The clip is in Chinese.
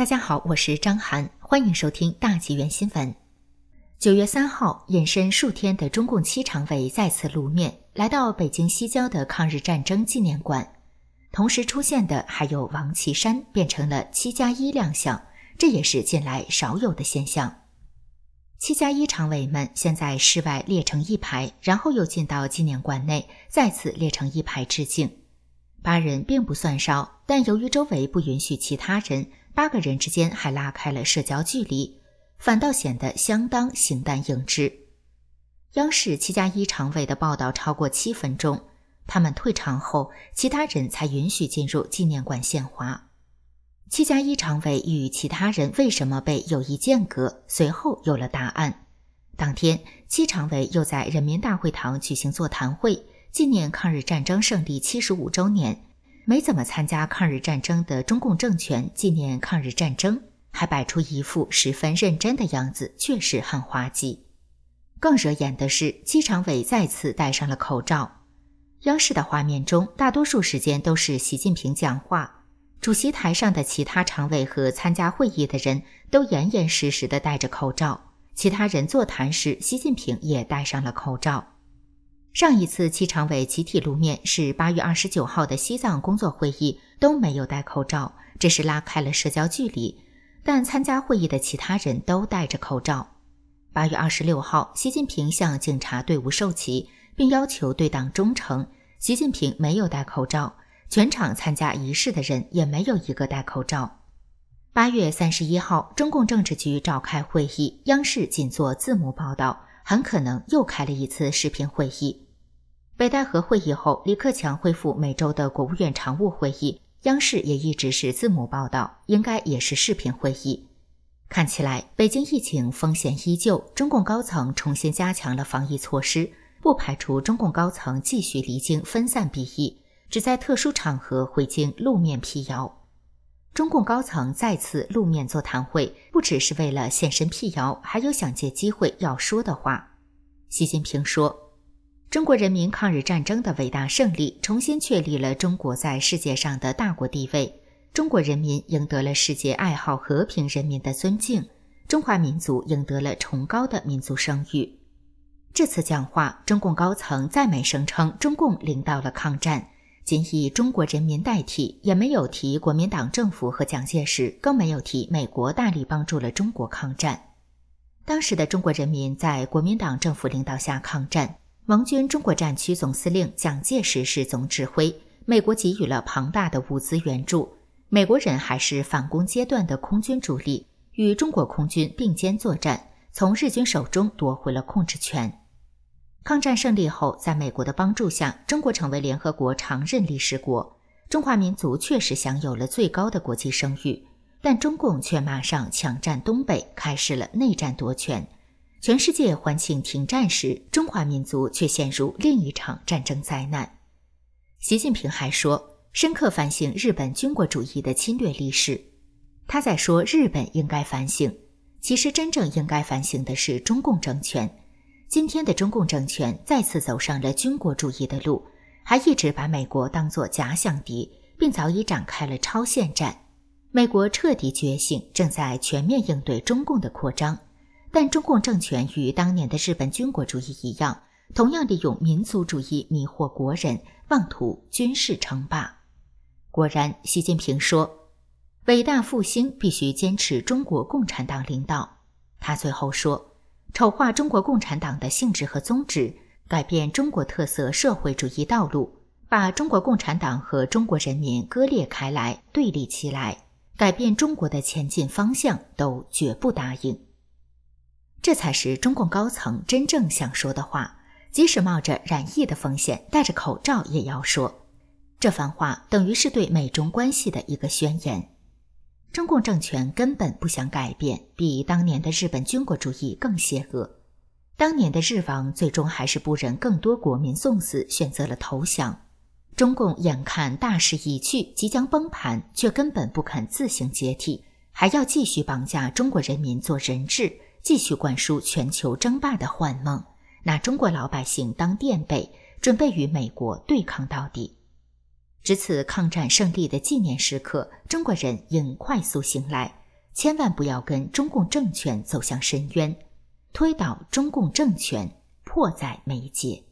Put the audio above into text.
大家好，我是张涵，欢迎收听大纪元新闻。九月三号，隐身数天的中共七常委再次露面，来到北京西郊的抗日战争纪念馆。同时出现的还有王岐山，变成了七加一亮相，这也是近来少有的现象。七加一常委们先在室外列成一排，然后又进到纪念馆内，再次列成一排致敬。八人并不算少，但由于周围不允许其他人。八个人之间还拉开了社交距离，反倒显得相当形单影只。央视七加一常委的报道超过七分钟，他们退场后，其他人才允许进入纪念馆献花。七加一常委与其他人为什么被有意间隔？随后有了答案。当天，七常委又在人民大会堂举行座谈会，纪念抗日战争胜利七十五周年。没怎么参加抗日战争的中共政权纪念抗日战争，还摆出一副十分认真的样子，确实很滑稽。更惹眼的是，七常委再次戴上了口罩。央视的画面中，大多数时间都是习近平讲话，主席台上的其他常委和参加会议的人都严严实实的戴着口罩。其他人座谈时，习近平也戴上了口罩。上一次七常委集体露面是八月二十九号的西藏工作会议，都没有戴口罩，这是拉开了社交距离。但参加会议的其他人都戴着口罩。八月二十六号，习近平向警察队伍授旗，并要求对党忠诚。习近平没有戴口罩，全场参加仪式的人也没有一个戴口罩。八月三十一号，中共政治局召开会议，央视仅做字幕报道。很可能又开了一次视频会议。北戴河会议后，李克强恢复每周的国务院常务会议，央视也一直是字幕报道，应该也是视频会议。看起来，北京疫情风险依旧，中共高层重新加强了防疫措施，不排除中共高层继续离京分散避疫，只在特殊场合回京露面辟谣。中共高层再次露面座谈会，不只是为了现身辟谣，还有想借机会要说的话。习近平说：“中国人民抗日战争的伟大胜利，重新确立了中国在世界上的大国地位，中国人民赢得了世界爱好和平人民的尊敬，中华民族赢得了崇高的民族声誉。”这次讲话，中共高层再没声称中共领导了抗战。仅以中国人民代替，也没有提国民党政府和蒋介石，更没有提美国大力帮助了中国抗战。当时的中国人民在国民党政府领导下抗战，盟军中国战区总司令蒋介石是总指挥，美国给予了庞大的物资援助，美国人还是反攻阶段的空军主力，与中国空军并肩作战，从日军手中夺回了控制权。抗战胜利后，在美国的帮助下，中国成为联合国常任理事国。中华民族确实享有了最高的国际声誉，但中共却马上抢占东北，开始了内战夺权。全世界欢庆停战时，中华民族却陷入另一场战争灾难。习近平还说，深刻反省日本军国主义的侵略历史。他在说日本应该反省，其实真正应该反省的是中共政权。今天的中共政权再次走上了军国主义的路，还一直把美国当作假想敌，并早已展开了超限战。美国彻底觉醒，正在全面应对中共的扩张。但中共政权与当年的日本军国主义一样，同样利用民族主义迷惑国人，妄图军事称霸。果然，习近平说：“伟大复兴必须坚持中国共产党领导。”他最后说。丑化中国共产党的性质和宗旨，改变中国特色社会主义道路，把中国共产党和中国人民割裂开来、对立起来，改变中国的前进方向，都绝不答应。这才是中共高层真正想说的话，即使冒着染疫的风险，戴着口罩也要说。这番话等于是对美中关系的一个宣言。中共政权根本不想改变，比当年的日本军国主义更邪恶。当年的日王最终还是不忍更多国民送死，选择了投降。中共眼看大势已去，即将崩盘，却根本不肯自行解体，还要继续绑架中国人民做人质，继续灌输全球争霸的幻梦，拿中国老百姓当垫背，准备与美国对抗到底。值此抗战胜利的纪念时刻，中国人应快速醒来，千万不要跟中共政权走向深渊，推倒中共政权迫在眉睫。